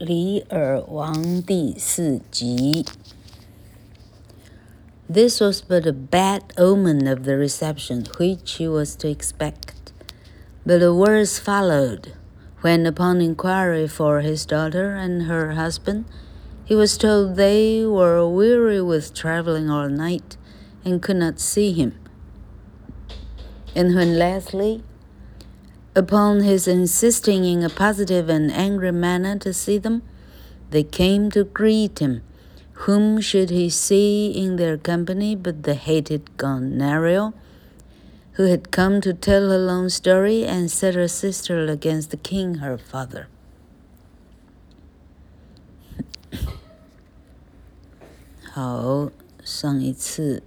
李尔王第四集。This was but a bad omen of the reception which he was to expect, but the worst followed, when upon inquiry for his daughter and her husband, he was told they were weary with traveling all night and could not see him. And when Leslie Upon his insisting in a positive and angry manner to see them, they came to greet him. Whom should he see in their company but the hated Goneril, who had come to tell her long story and set her sister against the king her father? 好，上一次，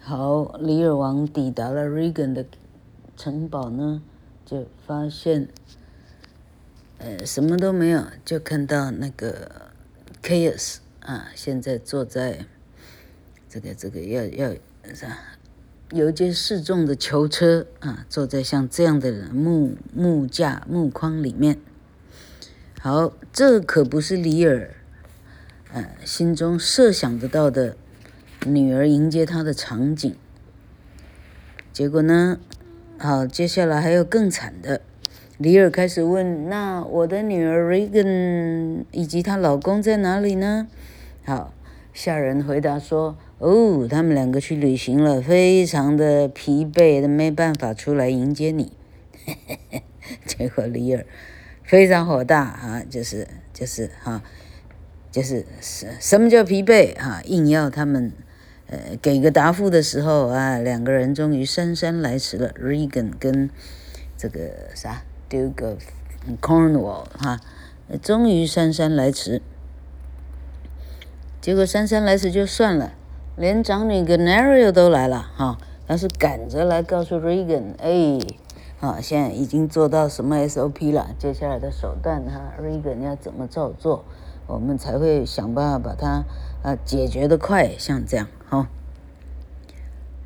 好，李尔王抵达了 Regan 的。 城堡呢，就发现，呃，什么都没有，就看到那个 Chaos 啊，现在坐在这个这个要要啥，有一件示众的囚车啊，坐在像这样的木木架木框里面。好，这可不是李尔，呃，心中设想得到的女儿迎接他的场景。结果呢？好，接下来还有更惨的。李尔开始问：“那我的女儿 Regan 以及她老公在哪里呢？”好，下人回答说：“哦，他们两个去旅行了，非常的疲惫，都没办法出来迎接你。”结果李尔非常火大啊，就是就是哈，就是什什么叫疲惫啊？硬要他们。呃，给个答复的时候啊，两个人终于姗姗来迟了。Regan 跟这个啥 Duke of Cornwall 哈，终于姗姗来迟。结果姗姗来迟就算了，连长女 Goneril 都来了哈，他是赶着来告诉 Regan，哎，啊，现在已经做到什么 SOP 了，接下来的手段哈，Regan 要怎么照做，我们才会想办法把它啊解决的快，像这样。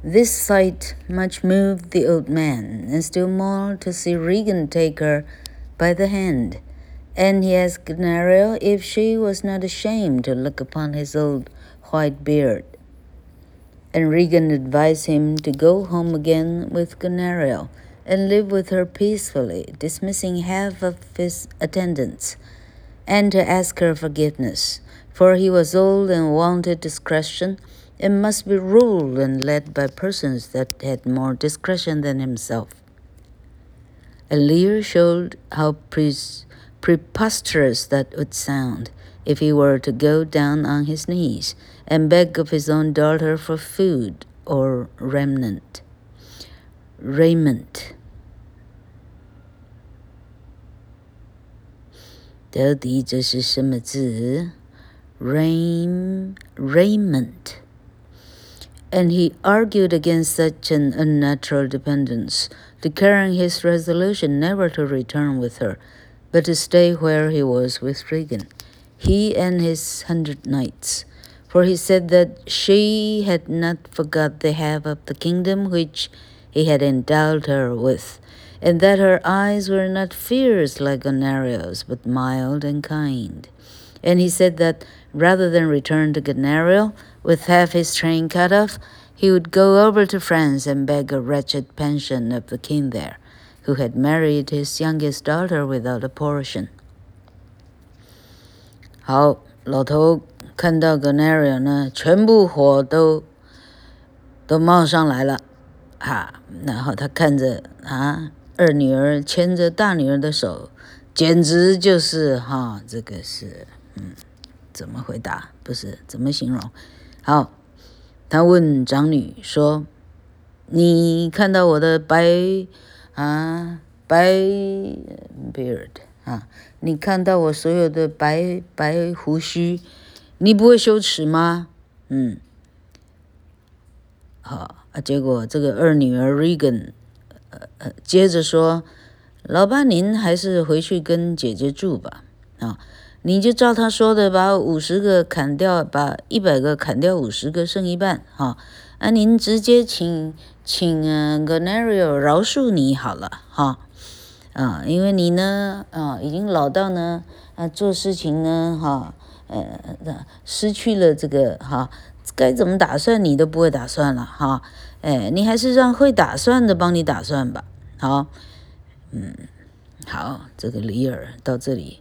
This sight much moved the old man, and still more to see Regan take her by the hand. And he asked Goneril if she was not ashamed to look upon his old white beard. And Regan advised him to go home again with Goneril and live with her peacefully, dismissing half of his attendants, and to ask her forgiveness, for he was old and wanted discretion it must be ruled and led by persons that had more discretion than himself. And Lear showed how pre preposterous that would sound if he were to go down on his knees and beg of his own daughter for food or remnant, raiment. 到底这是什么字？Rain, raiment and he argued against such an unnatural dependence, declaring his resolution never to return with her, but to stay where he was with Regan, he and his hundred knights. For he said that she had not forgot the half of the kingdom which he had endowed her with, and that her eyes were not fierce like Goneril's, but mild and kind. And he said that rather than return to Goneril, with half his train cut off, he would go over to France and beg a wretched pension of the king there, who had married his youngest daughter without a portion. 好，老头看到 Goneril 呢，全部火都都冒上来了，哈，然后他看着啊，二女儿牵着大女儿的手，简直就是哈，这个是嗯，怎么回答？不是怎么形容？ 好，他问长女说：“你看到我的白啊白 beard 啊？你看到我所有的白白胡须，你不会羞耻吗？”嗯，好啊。结果这个二女儿 Regan 呃呃接着说：“老爸，您还是回去跟姐姐住吧。”啊。你就照他说的，把五十个砍掉，把一百个砍掉五十个，剩一半，哈。啊，您直接请请 Goneril 饶恕你好了，哈。啊，因为你呢，啊，已经老到呢，啊，做事情呢，哈，呃，失去了这个哈，该怎么打算你都不会打算了，哈，哎，你还是让会打算的帮你打算吧，好，嗯，好，这个李尔到这里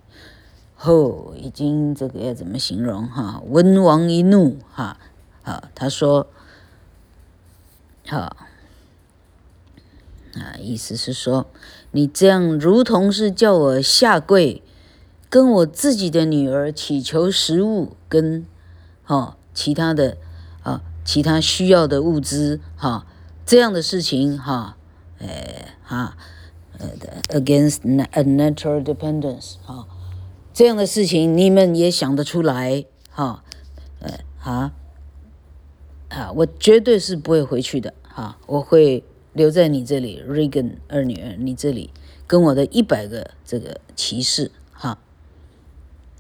后，已经这个要怎么形容哈？文王一怒，哈，好，他说，好。啊，意思是说，你这样如同是叫我下跪，跟我自己的女儿祈求食物，跟哦其他的啊其他需要的物资哈、这样的事情哈，哎哈呃 against a natural dependence 哈、这样的事情你们也想得出来哈，呃啊啊，我绝对是不会回去的哈、啊，我会。留在你这里，Regan 二女儿，你这里跟我的一百个这个骑士哈，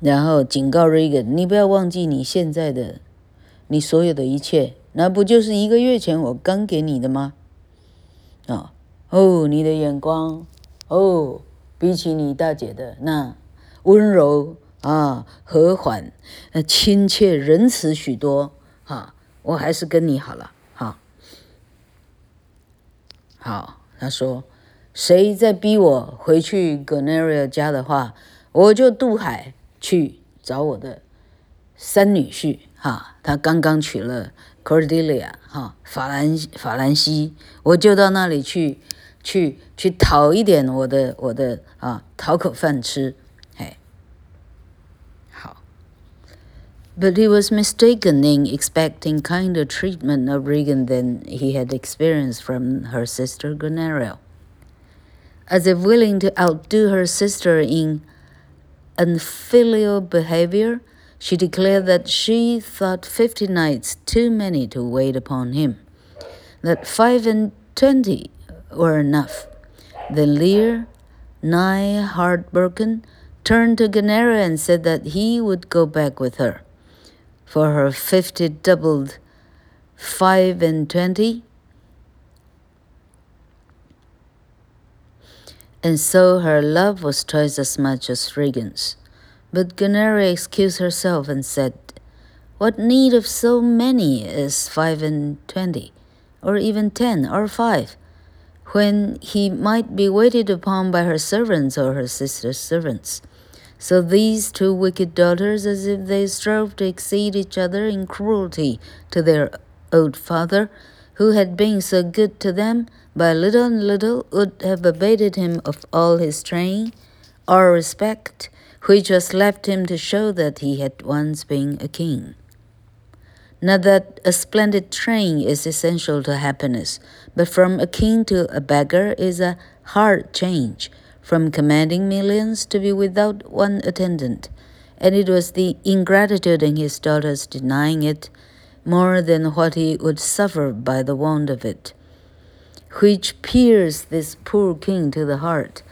然后警告 Regan，你不要忘记你现在的，你所有的一切，那不就是一个月前我刚给你的吗？啊，哦，你的眼光，哦，比起你大姐的那温柔啊、和缓、呃、亲切、仁慈许多哈，我还是跟你好了哈。好，他说，谁再逼我回去 g o n e r i a 家的话，我就渡海去找我的三女婿。哈，他刚刚娶了 Cordelia，哈，法兰法兰西，我就到那里去，去去讨一点我的我的啊，讨口饭吃。But he was mistaken in expecting kinder treatment of Regan than he had experienced from her sister Goneril. As if willing to outdo her sister in unfilial behavior, she declared that she thought fifty nights too many to wait upon him, that five and twenty were enough. Then Lear, nigh heartbroken, turned to Goneril and said that he would go back with her for her fifty doubled five and twenty. And so her love was twice as much as Regan's. But Gunnery excused herself and said, What need of so many as five and twenty, or even ten or five, when he might be waited upon by her servants or her sister's servants? So these two wicked daughters, as if they strove to exceed each other in cruelty to their old father, who had been so good to them, by little and little would have abated him of all his train or respect, which was left him to show that he had once been a king. Not that a splendid train is essential to happiness, but from a king to a beggar is a hard change from commanding millions to be without one attendant, and it was the ingratitude in his daughters denying it more than what he would suffer by the want of it, which pierced this poor king to the heart,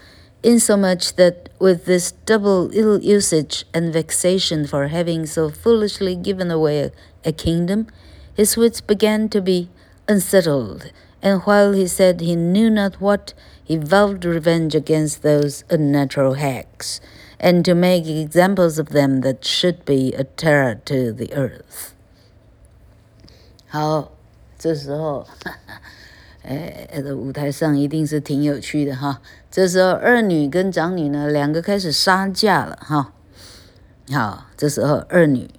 insomuch that with this double ill usage and vexation for having so foolishly given away a, a kingdom, his wits began to be unsettled, and while he said he knew not what, he vowed revenge against those unnatural hacks, and to make examples of them that should be a terror to the earth. 好，这时候，哎，这个舞台上一定是挺有趣的哈。这时候二女跟长女呢，两个开始杀价了哈。好，这时候二女，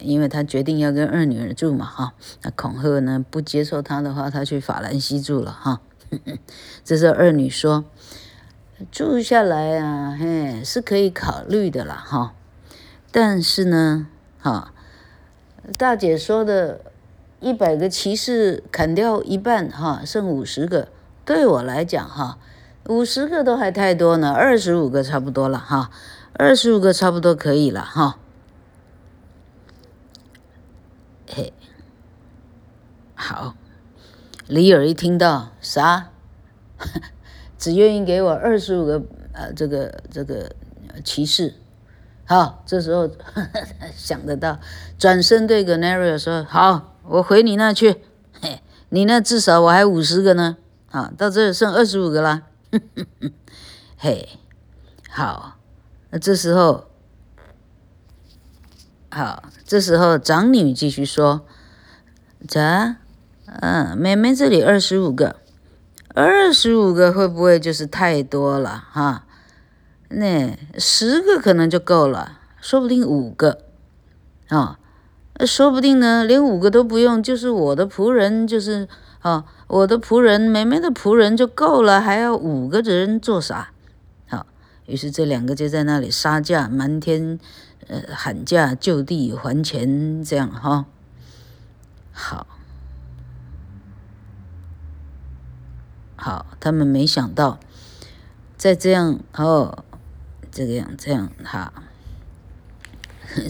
因为她决定要跟二女儿住嘛哈，那恐吓呢不接受她的话，她去法兰西住了哈。这时候二女说：“住下来啊，嘿，是可以考虑的啦，哈。但是呢，哈，大姐说的，一百个骑士砍掉一半，哈，剩五十个，对我来讲，哈，五十个都还太多呢，二十五个差不多了，哈，二十五个差不多可以了，哈。嘿，好。”李尔一听到啥，只愿意给我二十五个呃，这个这个骑士，好，这时候呵 呵想得到，转身对 Goneril 说：“好，我回你那去，嘿，你那至少我还五十个呢，啊，到这剩二十五个了，嘿，好，那这时候，好，这时候长女继续说：“咋？嗯，妹妹这里二十五个，二十五个会不会就是太多了哈？那十个可能就够了，说不定五个，啊。”说不定呢，连五个都不用，就是我的仆人，就是啊，我的仆人，妹妹的仆人就够了，还要五个人做啥？好，于是这两个就在那里杀价，瞒天呃喊价，就地还钱，这样哈。好，好，他们没想到，在这样哦，这个样这样哈，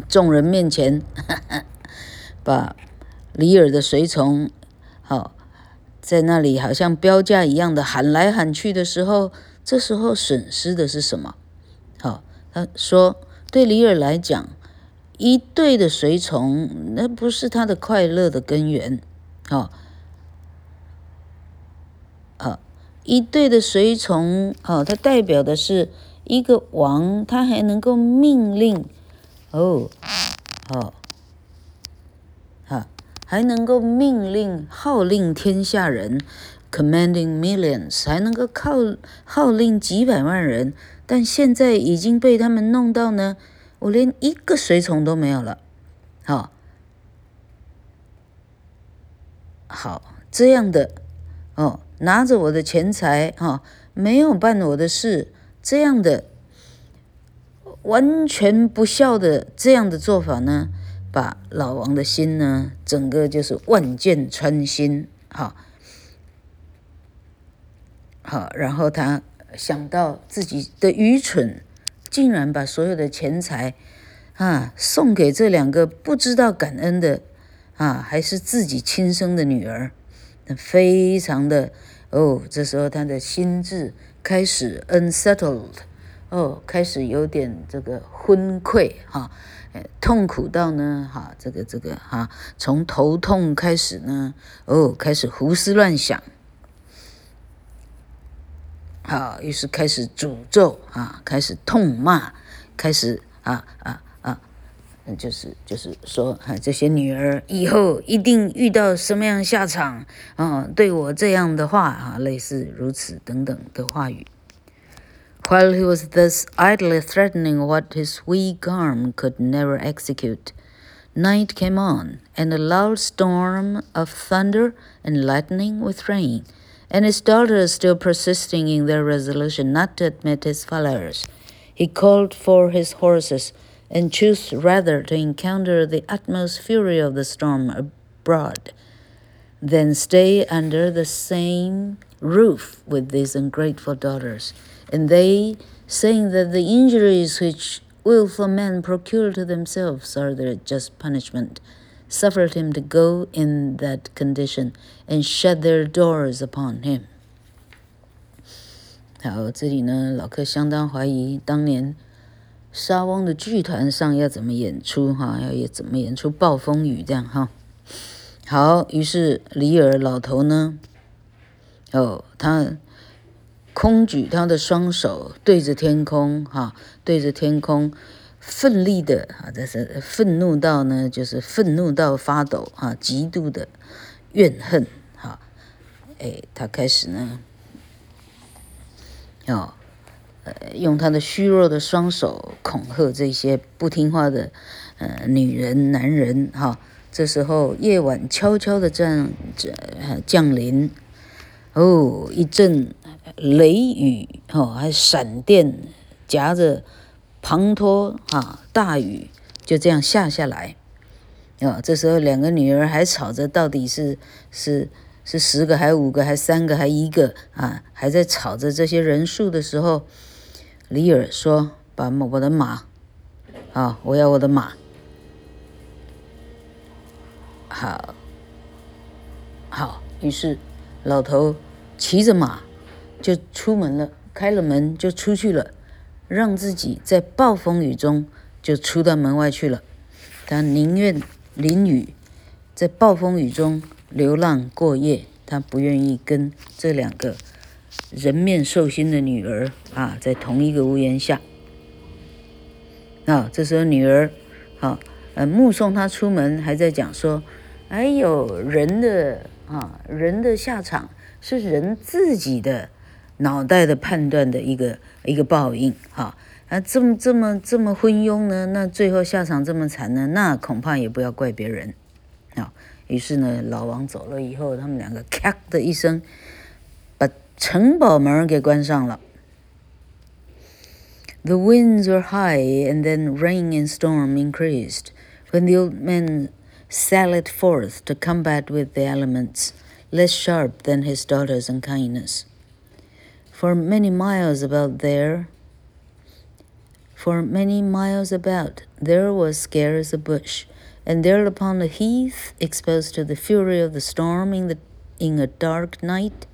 众人面前。呵 呵把李尔的随从，好，在那里好像标价一样的喊来喊去的时候，这时候损失的是什么？好，他说，对李尔来讲，一队的随从那不是他的快乐的根源。好，好，一队的随从，哦，它代表的是一个王，他还能够命令，哦，好。还能够命令号令天下人，commanding millions，还能够靠号令几百万人，但现在已经被他们弄到呢，我连一个随从都没有了。好，好这样的哦，拿着我的钱财哈，没有办我的事，这样的完全不孝的这样的做法呢？把老王的心呢，整个就是万箭穿心，好，好，然后他想到自己的愚蠢，竟然把所有的钱财啊送给这两个不知道感恩的啊，还是自己亲生的女儿，非常的哦，这时候他的心智开始 unsettled，哦，开始有点这个昏聩哈。痛苦到呢，哈，这个这个哈，从头痛开始呢，哦，开始胡思乱想，好，于是开始诅咒啊，开始痛骂，开始啊啊啊，就是就是说，哈，这些女儿以后一定遇到什么样下场啊？对我这样的话啊，类似如此等等的话语。While he was thus idly threatening what his weak arm could never execute, night came on, and a loud storm of thunder and lightning with rain, and his daughters still persisting in their resolution not to admit his followers, he called for his horses, and chose rather to encounter the utmost fury of the storm abroad, than stay under the same roof with these ungrateful daughters. And they, saying that the injuries which willful men procure to themselves are their just punishment, suffered him to go in that condition and shut their doors upon him. 好，这里呢，老克相当怀疑当年 沙翁的剧团上要怎么演出哈，要怎么演出暴风雨这样哈。好，于是李尔老头呢，哦，他。空举他的双手，对着天空，哈，对着天空，奋力的，啊，这是愤怒到呢，就是愤怒到发抖，哈，极度的怨恨，哈，哎，他开始呢，哦，用他的虚弱的双手恐吓这些不听话的，呃，女人、男人，哈，这时候夜晚悄悄的这样降临，哦，一阵。雷雨哦，还闪电夹着滂沱啊，大雨就这样下下来。哦，这时候两个女儿还吵着，到底是是是十个还是五个还是三个还一个啊？还在吵着这些人数的时候，里尔说：“把我的马，啊，我要我的马。”好，好，于是老头骑着马。就出门了，开了门就出去了，让自己在暴风雨中就出到门外去了。他宁愿淋雨，在暴风雨中流浪过夜，他不愿意跟这两个人面兽心的女儿啊，在同一个屋檐下。啊，这时候女儿，好，呃，目送他出门，还在讲说：“哎呦，人的啊，人的下场是人自己的脑袋的判断的一个一个报应。哈，啊，这么这么这么昏庸呢，那最后下场这么惨呢，那恐怕也不要怪别人。啊，于是呢，老王走了以后，他们两个咔的一声。城堡门给关上了。The winds were high, and then rain and storm increased. When the old man sallied forth to combat with the elements, less sharp than his daughter's unkindness. For many miles about there, for many miles about, there was scarce a bush, and there upon the heath, exposed to the fury of the storm in the in a dark night,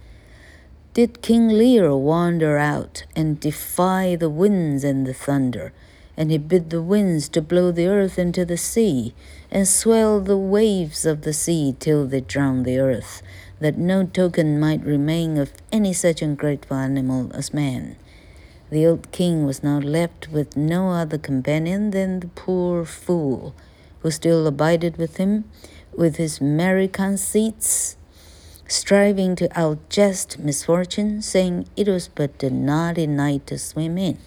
did King Lear wander out and defy the winds and the thunder? And he bid the winds to blow the earth into the sea, and swell the waves of the sea till they drowned the earth, that no token might remain of any such ungrateful animal as man. The old king was now left with no other companion than the poor fool, who still abided with him, with his merry conceits striving to outjust misfortune, saying it was but a naughty night to swim in,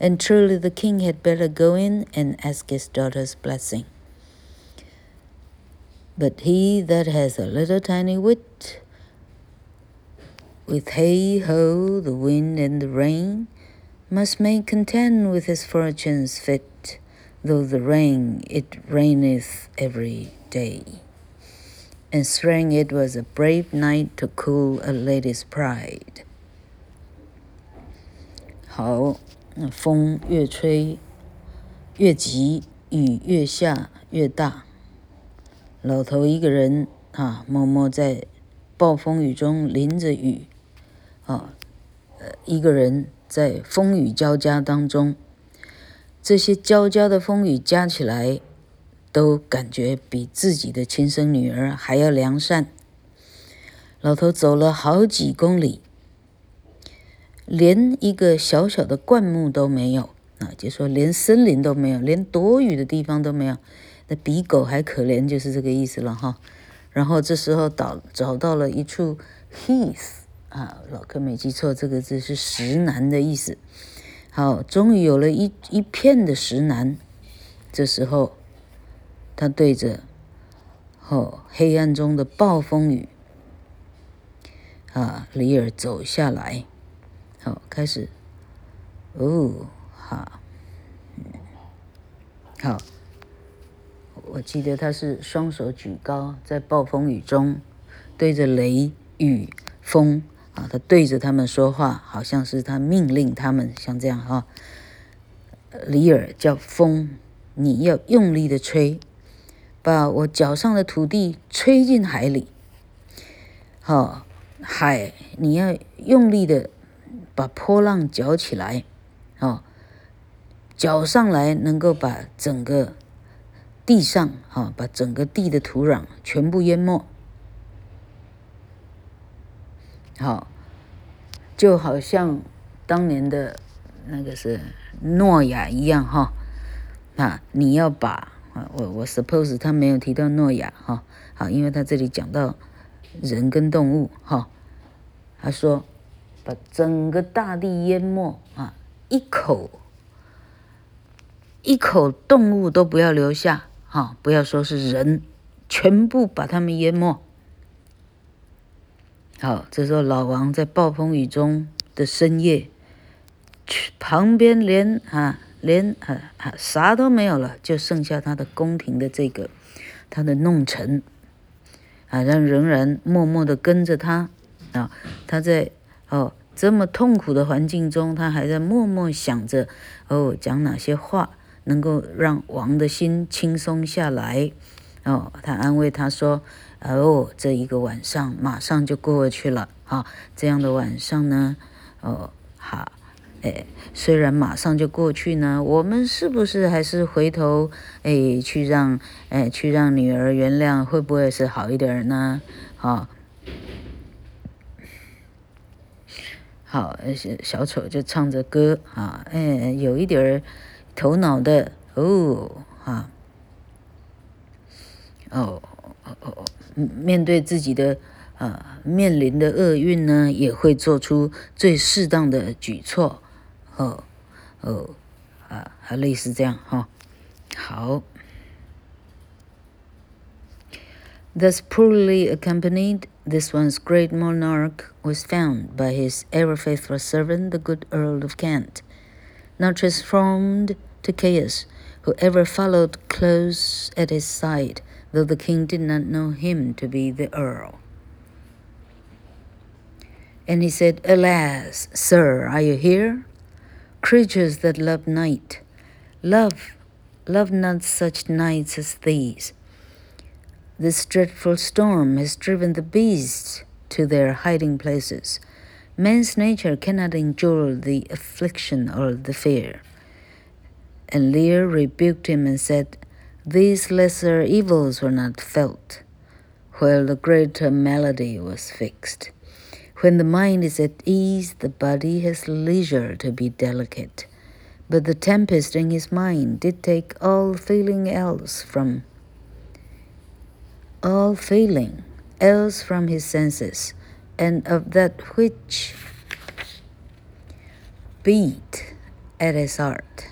and truly the king had better go in and ask his daughter's blessing. But he that has a little tiny wit, with hey ho, the wind and the rain, must make content with his fortunes fit, though the rain it raineth every day and swearing it was a brave night to cool a lady's pride。好，那风越吹越急，雨越下越大。老头一个人啊，默默在暴风雨中淋着雨，啊，一个人在风雨交加当中，这些交加的风雨加起来。都感觉比自己的亲生女儿还要良善。老头走了好几公里，连一个小小的灌木都没有啊，就说连森林都没有，连躲雨的地方都没有。那比狗还可怜，就是这个意思了哈。然后这时候找找到了一处 heath 啊，老哥没记错，这个字是石楠的意思。好，终于有了一一片的石楠。这时候。他对着，哦，黑暗中的暴风雨，啊，李尔走下来，好、哦，开始，哦，好，好，我记得他是双手举高，在暴风雨中，对着雷雨风，啊，他对着他们说话，好像是他命令他们，像这样哈、哦，李尔叫风，你要用力的吹。把我脚上的土地吹进海里，好、哦，海，你要用力的把波浪搅起来，哦，搅上来能够把整个地上，啊、哦，把整个地的土壤全部淹没，好、哦，就好像当年的那个是诺亚一样，哈、哦，啊，你要把。我我 suppose 他没有提到诺亚哈，好，因为他这里讲到人跟动物哈，他说把整个大地淹没啊，一口一口动物都不要留下哈，不要说是人，全部把他们淹没。好，这时候老王在暴风雨中的深夜，旁边连啊。连啊啊啥都没有了，就剩下他的宫廷的这个他的弄臣啊，让仍然默默地跟着他啊。他在哦这么痛苦的环境中，他还在默默想着哦讲哪些话能够让王的心轻松下来哦。他安慰他说：“哦，这一个晚上马上就过去了啊，这样的晚上呢，哦好。”虽然马上就过去呢，我们是不是还是回头哎去让哎去让女儿原谅，会不会是好一点呢？啊，好，小丑就唱着歌啊，哎，有一点儿头脑的哦，哈，哦哦哦，面对自己的啊面临的厄运呢，也会做出最适当的举措，哦哦啊，还类似这样哈、哦，好。Thus poorly accompanied, this once great monarch was found by his ever faithful servant, the good Earl of Kent, now transformed to chaos, who ever followed close at his side, though the king did not know him to be the Earl. And he said, Alas, sir, are you here? Creatures that love night, love, love not such nights as these this dreadful storm has driven the beasts to their hiding places. Man's nature cannot endure the affliction or the fear. And Lear rebuked him and said, These lesser evils were not felt, while the greater malady was fixed. When the mind is at ease, the body has leisure to be delicate. But the tempest in his mind did take all feeling else from all feeling else from his senses, and of that which beat at his heart.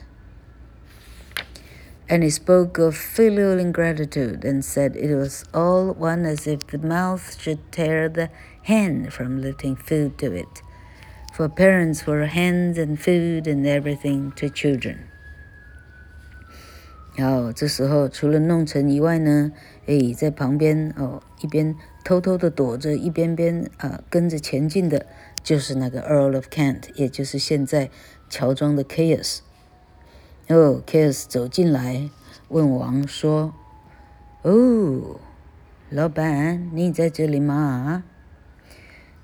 And he spoke of filial ingratitude and said it was all one as if the mouth should tear the hand from letting food to it. For parents were hands and food and everything to children. 然后这时候，除了弄臣以外呢，哎，在旁边哦，一边偷偷的躲着，一边边啊跟着前进的，就是那个 Earl of Kent，也就是现在乔装的 Chaos。哦，Chaos 走进来，问王说：“哦，老板，你在这里吗？ ？”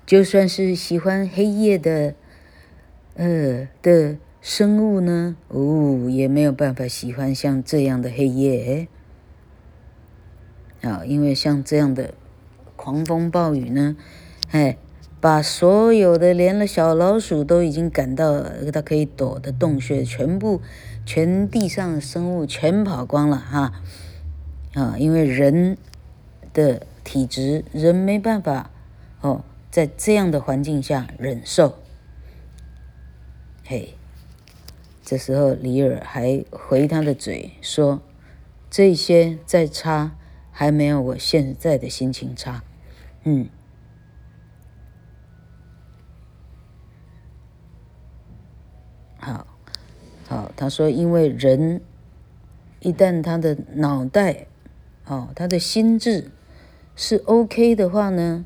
就算是喜欢黑夜的，呃的。”生物呢？哦，也没有办法喜欢像这样的黑夜。啊，因为像这样的狂风暴雨呢，哎，把所有的连了小老鼠都已经赶到它可以躲的洞穴，全部全地上的生物全跑光了哈。啊，因为人的体质，人没办法哦，在这样的环境下忍受。嘿。这时候，李尔还回他的嘴说：“这些再差，还没有我现在的心情差。”嗯，好，好，他说：“因为人一旦他的脑袋，哦，他的心智是 OK 的话呢，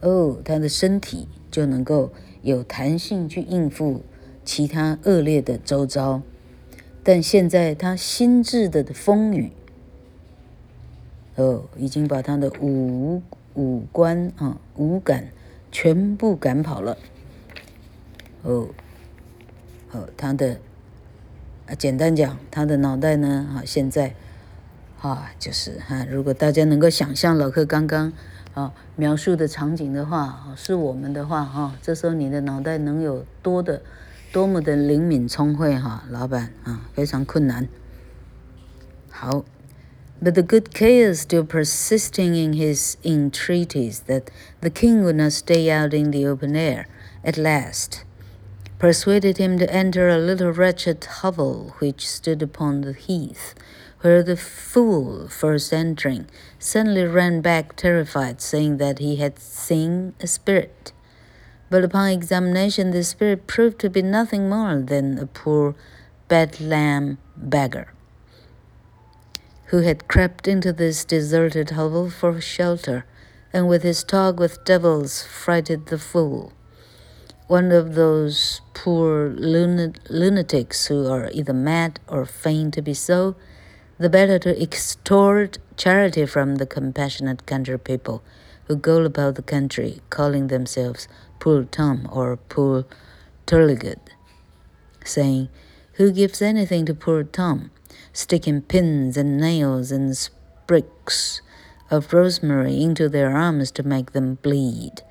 哦，他的身体就能够有弹性去应付。”其他恶劣的周遭，但现在他心智的风雨，哦，已经把他的五五官啊五感全部赶跑了。哦，哦，他的啊，简单讲，他的脑袋呢啊，现在啊，就是哈，如果大家能够想象老克刚刚啊描述的场景的话，是我们的话哈，这时候你的脑袋能有多的。多么的灵敏聪慧哈，老板啊，非常困难。好，But the good Chaos still persisting in his entreaties that the king would not stay out in the open air, at last persuaded him to enter a little wretched hovel which stood upon the heath, where the fool, first entering, suddenly ran back terrified, saying that he had seen a spirit. But upon examination, the spirit proved to be nothing more than a poor bedlam beggar who had crept into this deserted hovel for shelter, and with his talk with devils frightened the fool. One of those poor lunatics who are either mad or feign to be so, the better to extort charity from the compassionate country people who go about the country calling themselves poor Tom or poor Turligud, saying, Who gives anything to poor Tom, sticking pins and nails and sprigs of rosemary into their arms to make them bleed,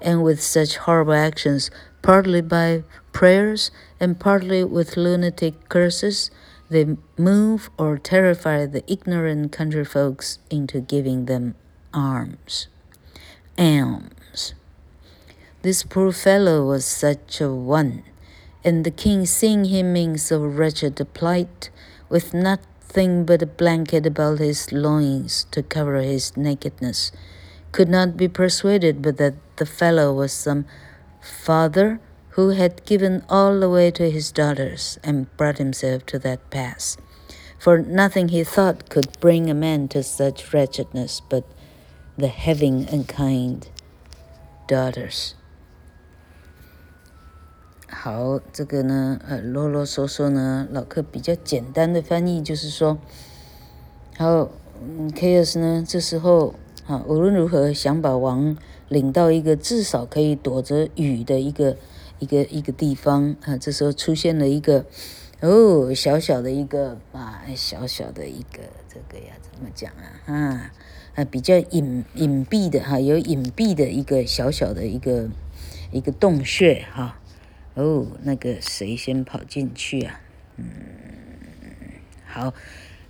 and with such horrible actions, partly by prayers and partly with lunatic curses, they move or terrify the ignorant country folks into giving them alms. Alms. This poor fellow was such a one, and the king, seeing him in so wretched a plight, with nothing but a blanket about his loins to cover his nakedness, could not be persuaded but that the fellow was some father who had given all away to his daughters and brought himself to that pass. For nothing he thought could bring a man to such wretchedness but the having unkind daughters. 好，这个呢，呃，啰啰嗦嗦呢，老克比较简单的翻译就是说，好，嗯，Chaos 呢，这时候。啊，无论如何想把王领到一个至少可以躲着雨的一个 一个一个地方啊。这时候出现了一个哦，小小的一个啊，小小的一个这个呀，怎么讲啊？啊啊，比较隐隐蔽的哈，有隐蔽的一个小小的一个一个洞穴哈。哦，那个谁先跑进去啊？嗯，好。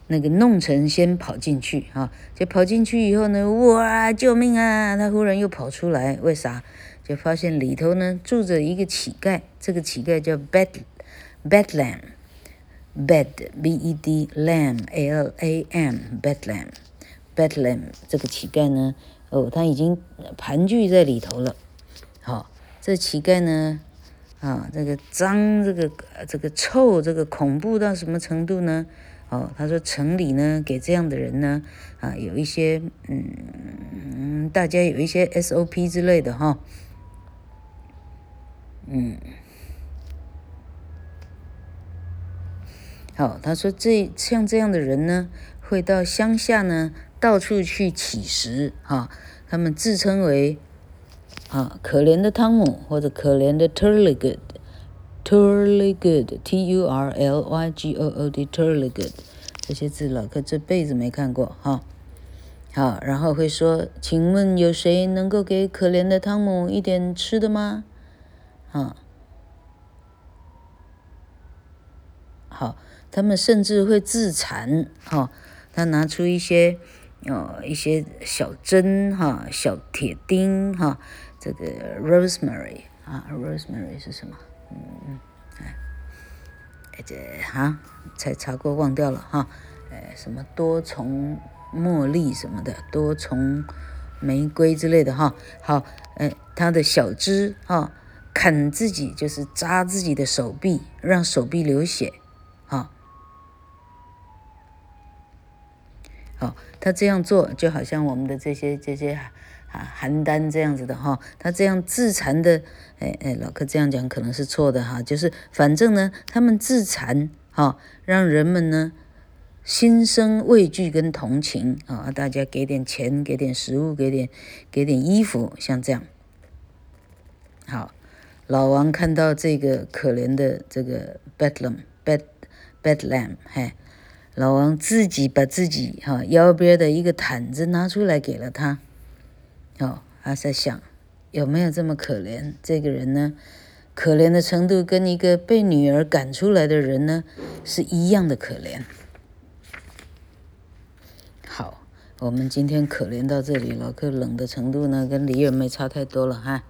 那个弄成先跑进去啊，就跑进去以后呢，哇，救命啊！他忽然又跑出来，为啥？就发现里头呢住着一个乞丐，这个乞丐叫 Bed Bedlam，Bed B E D Lam L A M，Bedlam，Bedlam 这个乞丐呢，哦，他已经盘踞在里头了。好、这乞丐呢，啊，这个脏，这个这个臭，这个恐怖到什么程度呢？哦，他说城里呢，给这样的人呢，啊，有一些，嗯，大家有一些 SOP 之类的哈，嗯，好，他说这像这样的人呢，会到乡下呢，到处去乞食哈，他们自称为啊，可怜的汤姆或者可怜的 Turlygod。Turlygod，T U R L Y G O O D，Turlygod，这些字老哥这辈子没看过哈。好，然后会说，请问有谁能够给可怜的汤姆一点吃的吗？啊，好，他们甚至会自残哈。他拿出一些哦一些小针哈，小铁钉哈，这个 rosemary 啊，rosemary 是什么？嗯嗯，哎，这哈才查过忘掉了哈，哎，什么多重茉莉什么的，多重玫瑰之类的哈。好，哎，他的小枝哈，砍自己就是扎自己的手臂，让手臂流血，哈。好，他这样做就好像我们的这些这些。啊，邯郸这样子的哈，他这样自残的，哎哎，老柯这样讲可能是错的哈，就是反正呢，他们自残哈，让人们呢心生畏惧跟同情啊，大家给点钱，给点食物，给点给点衣服，像这样。好，老王看到这个可怜的这个 Bedlam Bed Bedlam，嘿，老王自己把自己哈腰边的一个毯子拿出来给了他。哦，他在想，有没有这么可怜？这个人呢，可怜的程度跟一个被女儿赶出来的人呢，是一样的可怜。好，我们今天可怜到这里，老克冷的程度呢，跟李尔没差太多了哈。